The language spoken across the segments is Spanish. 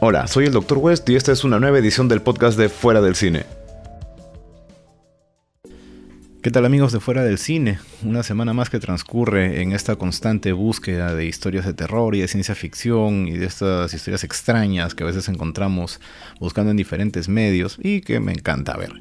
Hola, soy el Dr. West y esta es una nueva edición del podcast de Fuera del Cine. ¿Qué tal amigos de Fuera del Cine? Una semana más que transcurre en esta constante búsqueda de historias de terror y de ciencia ficción y de estas historias extrañas que a veces encontramos buscando en diferentes medios y que me encanta ver.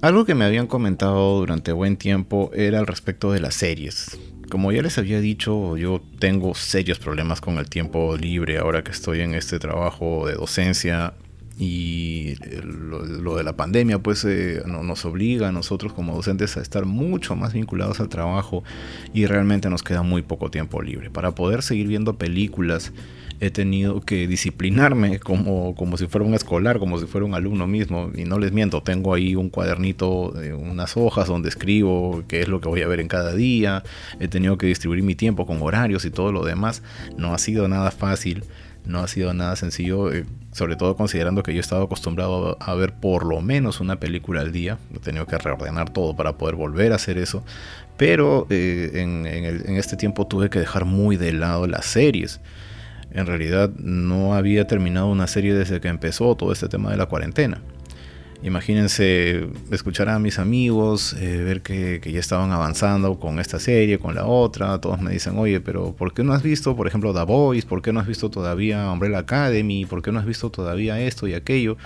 Algo que me habían comentado durante buen tiempo era al respecto de las series. Como ya les había dicho, yo tengo serios problemas con el tiempo libre ahora que estoy en este trabajo de docencia y lo, de la pandemia pues eh, nos obliga a nosotros como docentes a estar mucho más vinculados al trabajo y realmente nos queda muy poco tiempo libre. Para poder seguir viendo películas he tenido que disciplinarme como, como si fuera un escolar, como si fuera un alumno mismo. Y no les miento, tengo ahí un cuadernito, de unas hojas donde escribo qué es lo que voy a ver en cada día. He tenido que distribuir mi tiempo con horarios y todo lo demás. No ha sido nada fácil no ha sido nada sencillo, eh, sobre todo considerando que yo he estado acostumbrado a ver por lo menos una película al día. He tenido que reordenar todo para poder volver a hacer eso. Pero eh, en, en este tiempo tuve que dejar muy de lado las series. En realidad no había terminado una serie desde que empezó todo este tema de la cuarentena. Imagínense escuchar a mis amigos, eh, ver que, ya estaban avanzando con esta serie, con la otra. Todos me dicen, oye, pero ¿por qué no has visto, por ejemplo, The Voice? ¿Por qué no has visto todavía Umbrella Academy? ¿Por qué no has visto todavía esto y aquello?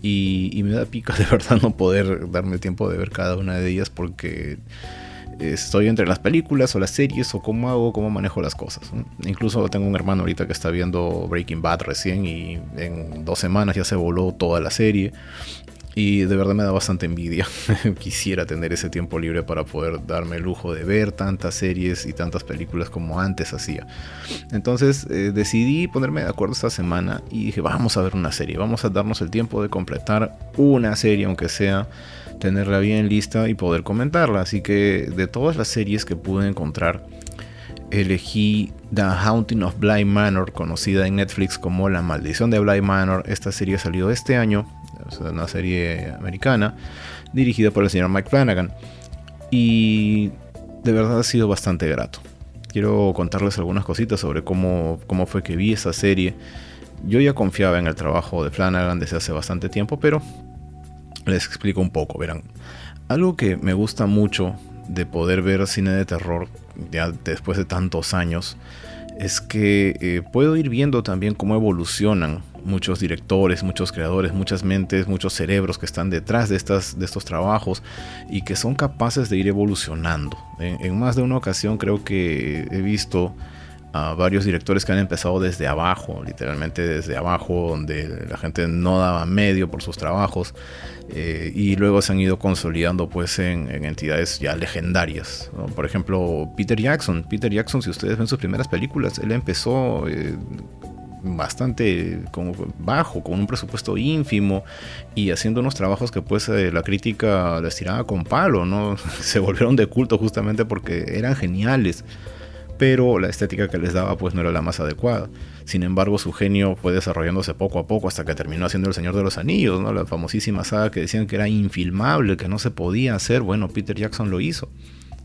Y, me da pica de verdad no poder darme tiempo de ver cada una de ellas porque estoy entre las películas o las series o cómo hago, cómo manejo las cosas. Incluso tengo un hermano ahorita que está viendo Breaking Bad recién y en dos semanas ya se voló toda la serie. Y de verdad me da bastante envidia. Quisiera tener ese tiempo libre para poder darme el lujo de ver tantas series y tantas películas como antes hacía. Entonces eh, decidí ponerme de acuerdo esta semana y dije, vamos a ver una serie, vamos a darnos el tiempo de completar una serie, aunque sea tenerla bien lista y poder comentarla. Así que de todas las series que pude encontrar, elegí The Haunting of Bly Manor, conocida en Netflix como La Maldición de Bly Manor. Esta serie ha salido este año una serie americana dirigida por el señor Mike Flanagan. Y de verdad ha sido bastante grato. Quiero contarles algunas cositas sobre cómo, cómo fue que vi esa serie. Yo ya confiaba en el trabajo de Flanagan desde hace bastante tiempo, pero les explico un poco. Verán, algo que me gusta mucho de poder ver cine de terror ya después de tantos años es que eh, puedo ir viendo también cómo evolucionan muchos directores, muchos creadores, muchas mentes, muchos cerebros que están detrás de, estas, de estos trabajos y que son capaces de ir evolucionando. En, más de una ocasión creo que he visto a varios directores que han empezado desde abajo, literalmente desde abajo, donde la gente no daba medio por sus trabajos, eh, y luego se han ido consolidando pues en, entidades ya legendarias. Por ejemplo, Peter Jackson. Peter Jackson, si ustedes ven sus primeras películas, él empezó eh, bastante bajo, con un presupuesto ínfimo y haciendo unos trabajos que pues eh, la crítica les tiraba con palo, ¿no? Se volvieron de culto justamente porque eran geniales, pero la estética que les daba pues no era la más adecuada. Sin embargo, su genio fue desarrollándose poco a poco hasta que terminó haciendo El Señor de los Anillos, ¿no? La famosísima saga que decían que era infilmable, que no se podía hacer. Bueno, Peter Jackson lo hizo.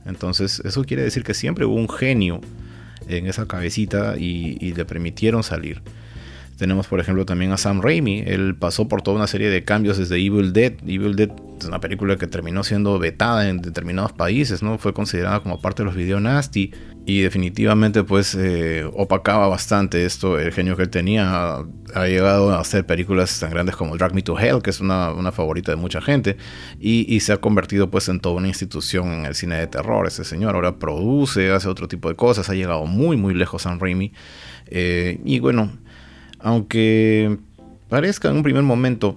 Entonces, eso quiere decir que siempre hubo un genio en esa cabecita y, le permitieron salir. Tenemos por ejemplo también a Sam Raimi, él pasó por toda una serie de cambios desde Evil Dead. Evil Dead es una película que terminó siendo vetada en determinados países, ¿no? Fue considerada como parte de los video nasty y definitivamente pues eh, opacaba bastante esto, el genio que él tenía. Ha llegado a hacer películas tan grandes como Drag Me to Hell, que es una, favorita de mucha gente, y, se ha convertido pues en toda una institución en el cine de terror. Ese señor ahora produce, hace otro tipo de cosas, ha llegado muy muy lejos Sam Raimi. Eh, y bueno, aunque parezca en un primer momento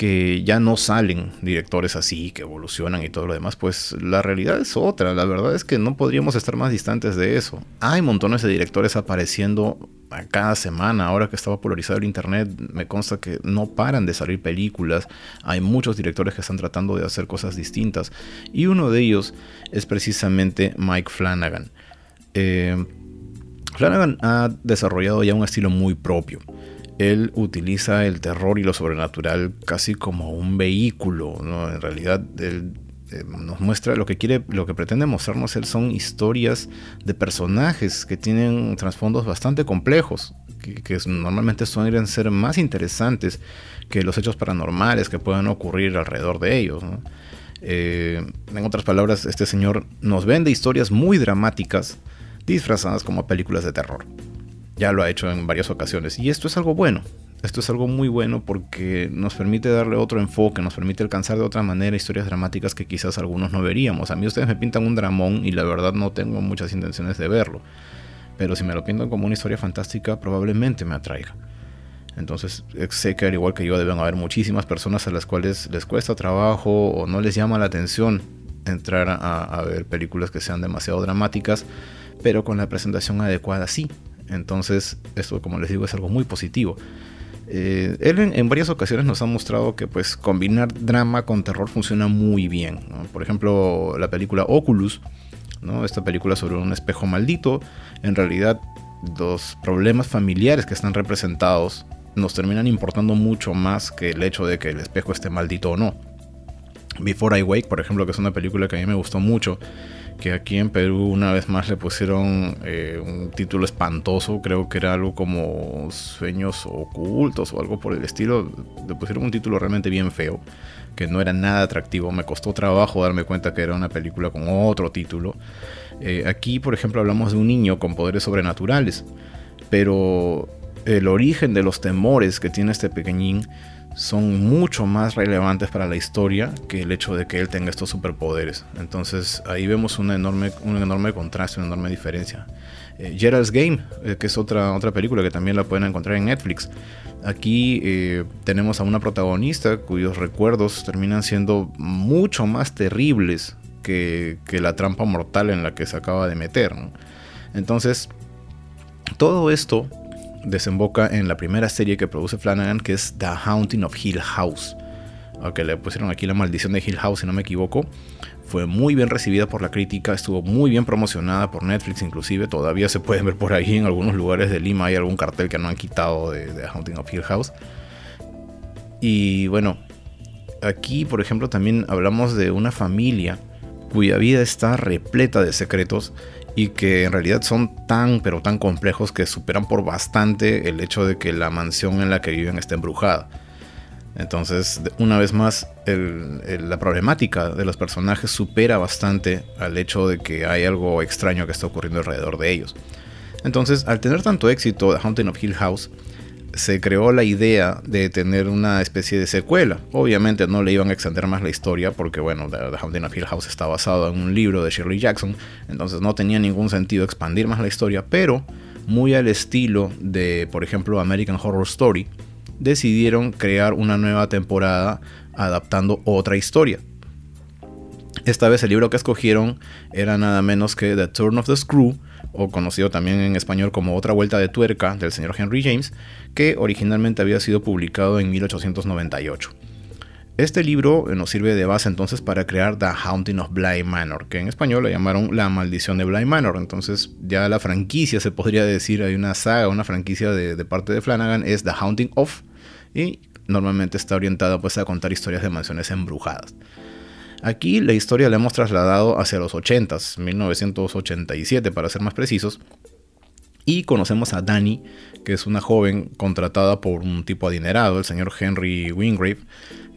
que ya no salen directores así, que evolucionan y todo lo demás, pues la realidad es otra. La verdad es que no podríamos estar más distantes de eso. Hay montones de directores apareciendo a cada semana. Ahora que estaba polarizado el internet, me consta que no paran de salir películas. Hay muchos directores que están tratando de hacer cosas distintas. Y uno de ellos es precisamente Mike Flanagan. Eh, Flanagan ha desarrollado ya un estilo muy propio él utiliza el terror y lo sobrenatural casi como un vehículo, ¿no? En realidad, él eh, nos muestra lo que quiere, lo que pretende mostrarnos él son historias de personajes que tienen trasfondos bastante complejos. que, normalmente suelen ser más interesantes que los hechos paranormales que puedan ocurrir alrededor de ellos. Eh, en otras palabras, este señor nos vende historias muy dramáticas disfrazadas como películas de terror. Ya lo ha hecho en varias ocasiones y esto es algo bueno. Esto es algo muy bueno porque nos permite darle otro enfoque, nos permite alcanzar de otra manera historias dramáticas que quizás algunos no veríamos. A mí ustedes me pintan un dramón y la verdad no tengo muchas intenciones de verlo. Pero si me lo pintan como una historia fantástica, probablemente me atraiga. Entonces eh, sé que al igual que yo deben haber muchísimas personas a las cuales les cuesta trabajo o no les llama la atención entrar a, ver películas que sean demasiado dramáticas, pero con la presentación adecuada sí. Entonces esto como les digo es algo muy positivo. Eh, él en, varias ocasiones nos ha mostrado que pues combinar drama con terror funciona muy bien. Por ejemplo, la película Oculus, ¿no? esta película sobre un espejo maldito, en realidad los problemas familiares que están representados nos terminan importando mucho más que el hecho de que el espejo esté maldito o no. Before I Wake, por ejemplo, que es una película que a mí me gustó mucho, que aquí en Perú una vez más le pusieron eh, un título espantoso, creo que era algo como Sueños Ocultos o algo por el estilo, le pusieron un título realmente bien feo, que no era nada atractivo, me costó trabajo darme cuenta que era una película con otro título. Eh, aquí, por ejemplo, hablamos de un niño con poderes sobrenaturales, pero el origen de los temores que tiene este pequeñín son mucho más relevantes para la historia que el hecho de que él tenga estos superpoderes. Entonces ahí vemos un enorme, un enorme contraste, una enorme diferencia. Eh, Gerald's Game, eh, que es otra, otra película que también la pueden encontrar en Netflix. Aquí eh, tenemos a una protagonista cuyos recuerdos terminan siendo mucho más terribles que, la trampa mortal en la que se acaba de meter. Entonces, todo esto desemboca en la primera serie que produce Flanagan, que es The Haunting of Hill House. Aunque le pusieron aquí la maldición de Hill House, si no me equivoco. Fue muy bien recibida por la crítica, estuvo muy bien promocionada por Netflix inclusive. Todavía se pueden ver por ahí en algunos lugares de Lima. Hay algún cartel que no han quitado de, The Haunting of Hill House. Y bueno, aquí por ejemplo también hablamos de una familia cuya vida está repleta de secretos y que en realidad son tan pero tan complejos que superan por bastante el hecho de que la mansión en la que viven está embrujada. Entonces, una vez más, la problemática de los personajes supera bastante al hecho de que hay algo extraño que está ocurriendo alrededor de ellos. Entonces, al tener tanto éxito The Haunting of Hill House, se creó la idea de tener una especie de secuela. Obviamente no le iban a extender más la historia porque, bueno, The, Haunting of Hill House está basado en un libro de Shirley Jackson, entonces no tenía ningún sentido expandir más la historia, pero muy al estilo de, por ejemplo, American Horror Story, decidieron crear una nueva temporada adaptando otra historia. Esta vez el libro que escogieron era nada menos que The Turn of the Screw, o conocido también en español como Otra Vuelta de Tuerca del señor Henry James, que originalmente había sido publicado en 1898. Este libro nos sirve de base entonces para crear The Haunting of Bly Manor, que en español le llamaron La Maldición de Bly Manor. Entonces ya la franquicia se podría decir, hay una saga, una franquicia de, parte de Flanagan, es The Haunting of, y normalmente está orientada pues a contar historias de mansiones embrujadas. Aquí la historia la hemos trasladado hacia los 80s, 1987 para ser más precisos, y conocemos a Dani, que es una joven contratada por un tipo adinerado, el señor Henry Wingrave,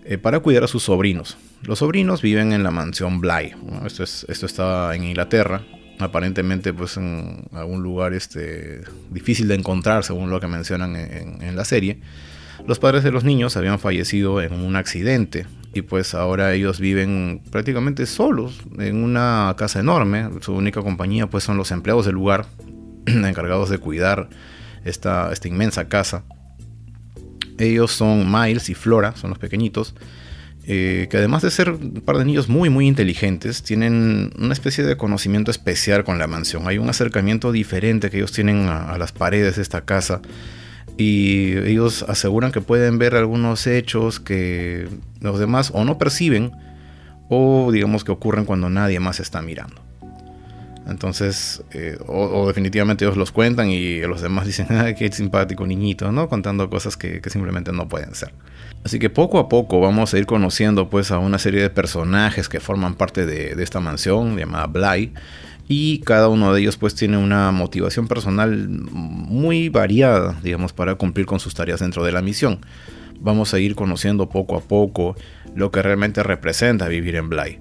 eh, para cuidar a sus sobrinos. Los sobrinos viven en la mansión Bly. esto, está en Inglaterra, aparentemente pues en algún lugar este, difícil de encontrar según lo que mencionan en la serie. Los padres de los niños habían fallecido en un accidente y pues ahora ellos viven prácticamente solos en una casa enorme. Su única compañía pues son los empleados del lugar encargados de cuidar esta, esta inmensa casa. Ellos son Miles y Flora, son los pequeñitos, eh, que además de ser un par de niños muy muy inteligentes, tienen una especie de conocimiento especial con la mansión. Hay un acercamiento diferente que ellos tienen a las paredes de esta casa y ellos aseguran que pueden ver algunos hechos que los demás o no perciben o digamos que ocurren cuando nadie más está mirando. Entonces, eh, o, definitivamente ellos los cuentan y los demás dicen, ay, qué simpático niñito, ¿no? Contando cosas que, simplemente no pueden ser. Así que poco a poco vamos a ir conociendo pues a una serie de personajes que forman parte de, de esta mansión llamada Bly y cada uno de ellos pues tiene una motivación personal muy variada, digamos, para cumplir con sus tareas dentro de la misión. Vamos a ir conociendo poco a poco lo que realmente representa vivir en Bly.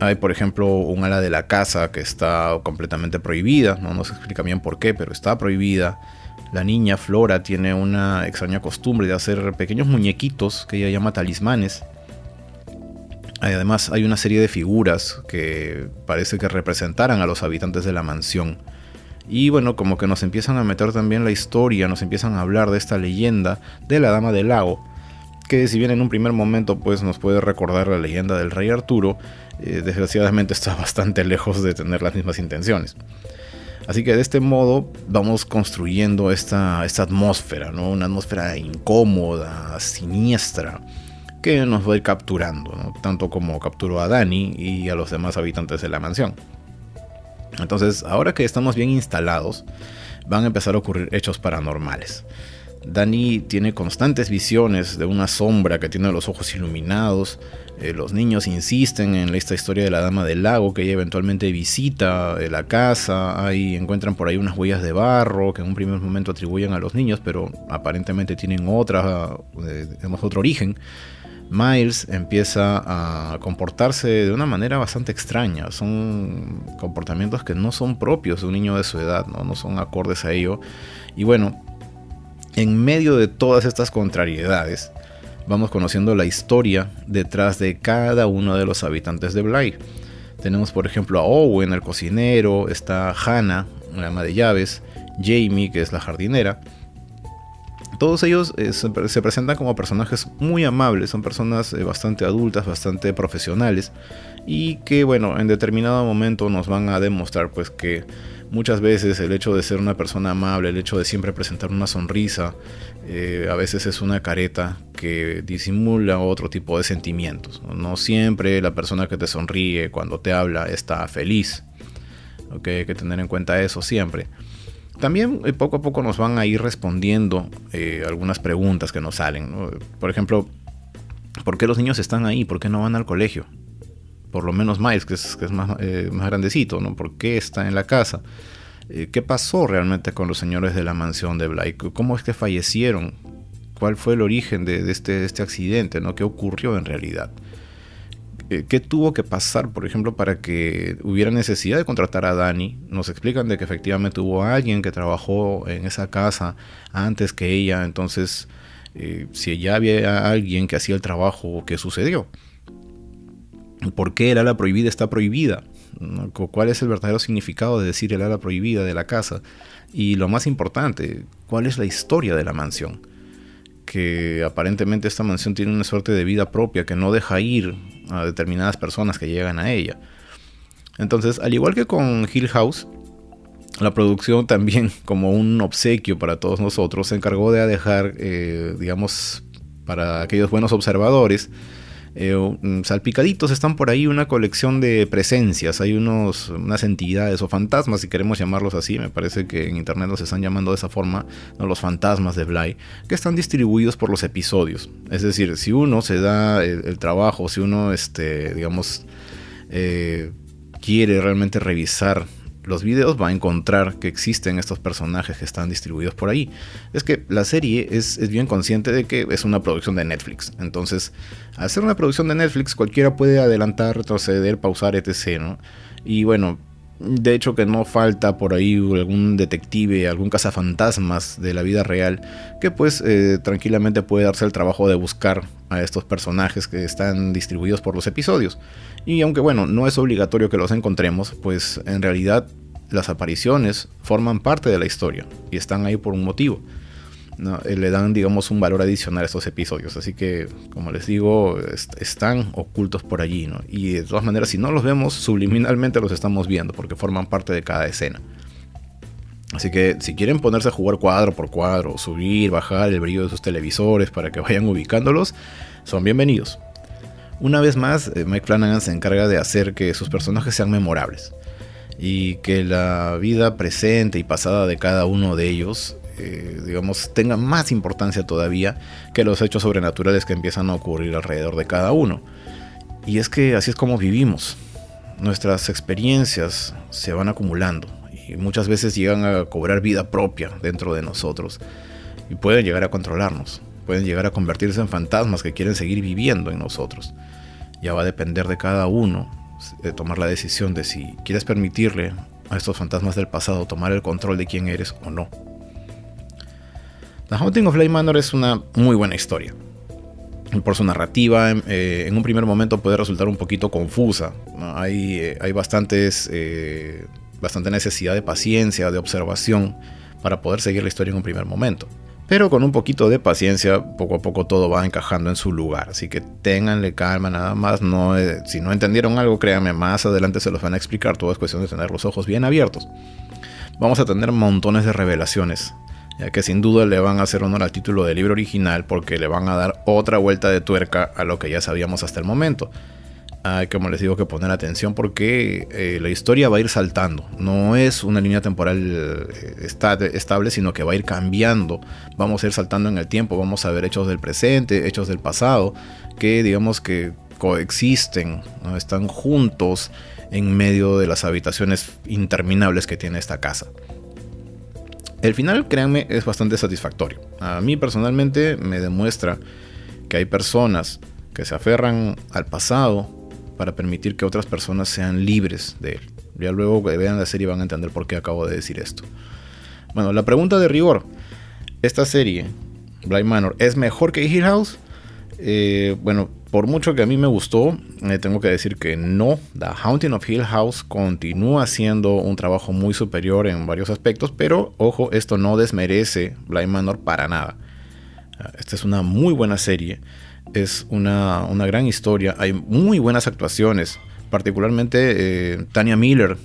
Hay, por ejemplo, un ala de la casa que está completamente prohibida, no nos explica bien por qué, pero está prohibida. La niña Flora tiene una extraña costumbre de hacer pequeños muñequitos que ella llama talismanes Además hay una serie de figuras que parece que representaran a los habitantes de la mansión. Y bueno, como que nos empiezan a meter también la historia, nos empiezan a hablar de esta leyenda de la Dama del Lago, que si bien en un primer momento pues nos puede recordar la leyenda del rey Arturo, eh, desgraciadamente está bastante lejos de tener las mismas intenciones. Así que de este modo vamos construyendo esta, esta atmósfera, ¿no? una atmósfera incómoda, siniestra, que nos va a ir capturando, tanto como capturó a Dani y a los demás habitantes de la mansión. Entonces, ahora que estamos bien instalados, van a empezar a ocurrir hechos paranormales. Dani tiene constantes visiones de una sombra que tiene los ojos iluminados. Eh, los niños insisten en esta historia de la dama del lago que ella eventualmente visita eh, la casa. Ahí encuentran por ahí unas huellas de barro que en un primer momento atribuyen a los niños, pero aparentemente tienen otra, eh, otro origen. Miles empieza a comportarse de una manera bastante extraña. Son comportamientos que no son propios de un niño de su edad, no, no son acordes a ello. Y bueno, en medio de todas estas contrariedades, vamos conociendo la historia detrás de cada uno de los habitantes de Bly. Tenemos por ejemplo a Owen, el cocinero, está Hannah, la ama de llaves, Jamie, que es la jardinera, todos ellos eh, se, presentan como personajes muy amables, son personas eh, bastante adultas, bastante profesionales y que bueno, en determinado momento nos van a demostrar pues que muchas veces el hecho de ser una persona amable, el hecho de siempre presentar una sonrisa, eh, a veces es una careta que disimula otro tipo de sentimientos. No siempre la persona que te sonríe cuando te habla está feliz. hay que tener en cuenta eso siempre. También eh, poco a poco nos van a ir respondiendo eh, algunas preguntas que nos salen. Por ejemplo, ¿por qué los niños están ahí? ¿Por qué no van al colegio? Por lo menos Miles, que es, más, eh, más, grandecito, ¿no? ¿Por qué está en la casa? ¿Qué pasó realmente con los señores de la mansión de Blake? ¿Cómo es que fallecieron? ¿Cuál fue el origen de, este, este, accidente? ¿no? ¿Qué ocurrió en realidad? Eh, ¿Qué tuvo que pasar, por ejemplo, para que hubiera necesidad de contratar a Dani? Nos explican de que efectivamente hubo alguien que trabajó en esa casa antes que ella, entonces eh, si ya había alguien que hacía el trabajo, ¿qué sucedió? ¿Por qué el ala prohibida está prohibida? ¿Cuál es el verdadero significado de decir el ala prohibida de la casa? Y lo más importante, ¿cuál es la historia de la mansión? Que aparentemente esta mansión tiene una suerte de vida propia que no deja ir a determinadas personas que llegan a ella. Entonces, al igual que con Hill House, la producción también, como un obsequio para todos nosotros, se encargó de dejar, eh, digamos, para aquellos buenos observadores, eh, salpicaditos están por ahí una colección de presencias, hay unos, unas entidades o fantasmas, si queremos llamarlos así, me parece que en internet los están llamando de esa forma, los fantasmas de Bly, que están distribuidos por los episodios. Es decir, si uno se da el, trabajo, si uno, este, digamos, eh, quiere realmente revisar los videos va a encontrar que existen estos personajes que están distribuidos por ahí. Es que la serie es, bien consciente de que es una producción de Netflix. Entonces, al ser una producción de Netflix, cualquiera puede adelantar, retroceder, pausar, etc. Y bueno, de hecho que no falta por ahí algún detective, algún cazafantasmas de la vida real que pues eh, tranquilamente puede darse el trabajo de buscar a estos personajes que están distribuidos por los episodios. Y aunque bueno, no es obligatorio que los encontremos, pues en realidad las apariciones forman parte de la historia y están ahí por un motivo. Eh, le dan, digamos, un valor adicional a estos episodios. Así que, como les digo, están ocultos por allí. Y de todas maneras, si no los vemos, subliminalmente los estamos viendo porque forman parte de cada escena. Así que si quieren ponerse a jugar cuadro por cuadro, subir, bajar el brillo de sus televisores para que vayan ubicándolos, son bienvenidos. Una vez más, eh, Mike Flanagan se encarga de hacer que sus personajes sean memorables y que la vida presente y pasada de cada uno de ellos, eh, digamos, tenga más importancia todavía que los hechos sobrenaturales que empiezan a ocurrir alrededor de cada uno. Y es que así es como vivimos. nuestras experiencias se van acumulando y muchas veces llegan a cobrar vida propia dentro de nosotros y pueden llegar a controlarnos, pueden llegar a convertirse en fantasmas que quieren seguir viviendo en nosotros. Ya va a depender de cada uno de tomar la decisión de si quieres permitirle a estos fantasmas del pasado tomar el control de quién eres o no. The Haunting of Lake Manor es una muy buena historia. Por su narrativa, eh, en un primer momento puede resultar un poquito confusa. Hay, eh, hay bastantes, eh, bastante necesidad de paciencia, de observación, para poder seguir la historia en un primer momento. Pero con un poquito de paciencia, poco a poco todo va encajando en su lugar. Así que ténganle calma nada más. No, si no entendieron algo, créanme, más adelante se los van a explicar. Todo es cuestión de tener los ojos bien abiertos. Vamos a tener montones de revelaciones ya que sin duda le van a hacer honor al título del libro original porque le van a dar otra vuelta de tuerca a lo que ya sabíamos hasta el momento. Hay, como les digo, que poner atención porque eh, la historia va a ir saltando. No es una línea temporal eh, estable, sino que va a ir cambiando. Vamos a ir saltando en el tiempo, vamos a ver hechos del presente, hechos del pasado, que digamos que coexisten, ¿no? están juntos en medio de las habitaciones interminables que tiene esta casa. El final, créanme, es bastante satisfactorio. A mí personalmente me demuestra que hay personas que se aferran al pasado para permitir que otras personas sean libres de él. Ya luego que vean la serie van a entender por qué acabo de decir esto. Bueno, la pregunta de rigor. ¿Esta serie, Blind Manor, es mejor que Hill House? Eh, bueno, por mucho que a mí me gustó, eh, tengo que decir que no. The Haunting of Hill House continúa siendo un trabajo muy superior en varios aspectos, pero ojo, esto no desmerece Blind Manor para nada. Ah, esta es una muy buena serie, es una, gran historia, hay muy buenas actuaciones, particularmente eh, Tania Miller.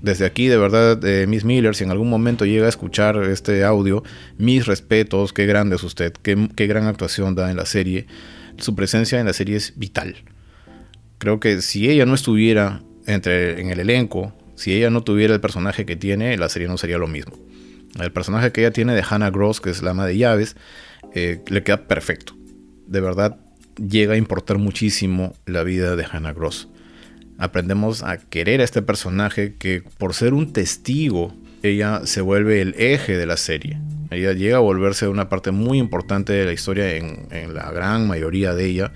Desde aquí, de verdad, Miss Miller, si en algún momento llega a escuchar este audio, mis respetos, qué grande es usted, qué, qué gran actuación da en la serie su presencia en la serie es vital. Creo que si ella no estuviera entre, en el elenco, si ella no tuviera el personaje que tiene, la serie no sería lo mismo. El personaje que ella tiene de Hannah Gross, que es la ama de llaves, eh, le queda perfecto. De verdad, llega a importar muchísimo la vida de Hannah Gross. Aprendemos a querer a este personaje que por ser un testigo, ella se vuelve el eje de la serie. Ella llega a volverse una parte muy importante de la historia en, la gran mayoría de ella.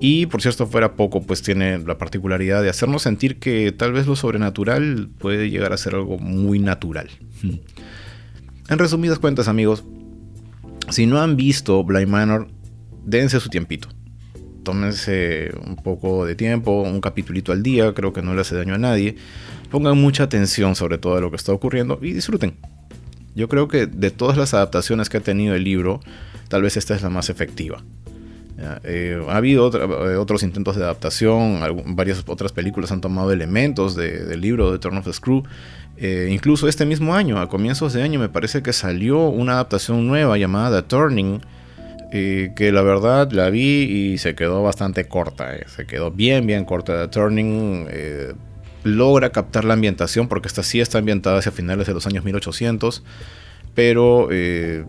Y por si esto fuera poco, pues tiene la particularidad de hacernos sentir que tal vez lo sobrenatural puede llegar a ser algo muy natural. En resumidas cuentas, amigos, si no han visto Blind Manor, dense su tiempito. Tómense un poco de tiempo, un capítulito al día, creo que no le hace daño a nadie. Pongan mucha atención sobre todo a lo que está ocurriendo y disfruten. Yo creo que de todas las adaptaciones que ha tenido el libro, tal vez esta es la más efectiva. Eh, ha habido eh, otros intentos de adaptación, varias otras películas han tomado elementos del libro de Turn of the Screw. Eh, incluso este mismo año, a comienzos de año, me parece que salió una adaptación nueva llamada The Turning, que la verdad la vi y se quedó bastante corta. Se quedó bien, bien corta. Turning logra captar la ambientación, porque esta sí está ambientada hacia finales de los años 1800, pero eh,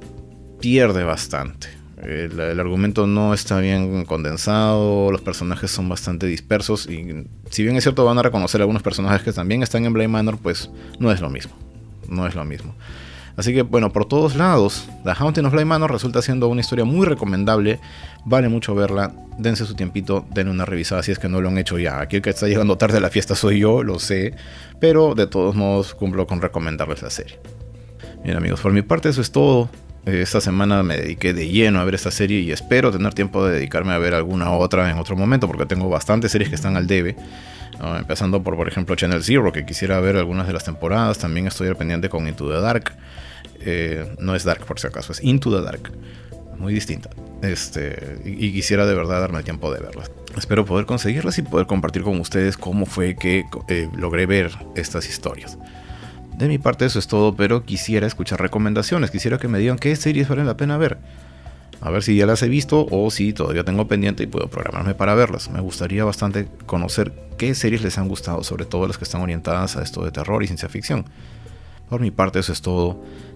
pierde bastante. El, argumento no está bien condensado, los personajes son bastante dispersos y si bien es cierto van a reconocer algunos personajes que también están en Blade Manor, pues no es lo mismo. No es lo mismo. Así que bueno, por todos lados, The Haunting of Blade Manor resulta siendo una historia muy recomendable. Vale mucho verla. Dense su tiempito, denle una revisada si es que no lo han hecho ya. Aquí el que está llegando tarde a la fiesta soy yo, lo sé. Pero de todos modos cumplo con recomendarles la serie. Bien amigos, por mi parte eso es todo. Esta semana me dediqué de lleno a ver esta serie y espero tener tiempo de dedicarme a ver alguna otra en otro momento porque tengo bastantes series que están al debe. empezando por, por ejemplo, Channel Zero, que quisiera ver algunas de las temporadas. También estoy al pendiente con Into the Dark. Eh, no es Dark por si acaso, es Into the Dark. Muy distinta. Este, y, quisiera de verdad darme el tiempo de verlas. Espero poder conseguirlas y poder compartir con ustedes cómo fue que eh, logré ver estas historias. De mi parte eso es todo, pero quisiera escuchar recomendaciones, quisiera que me digan qué series valen la pena ver. A ver si ya las he visto o si todavía tengo pendiente y puedo programarme para verlas. Me gustaría bastante conocer qué series les han gustado, sobre todo las que están orientadas a esto de terror y ciencia ficción. Por mi parte eso es todo.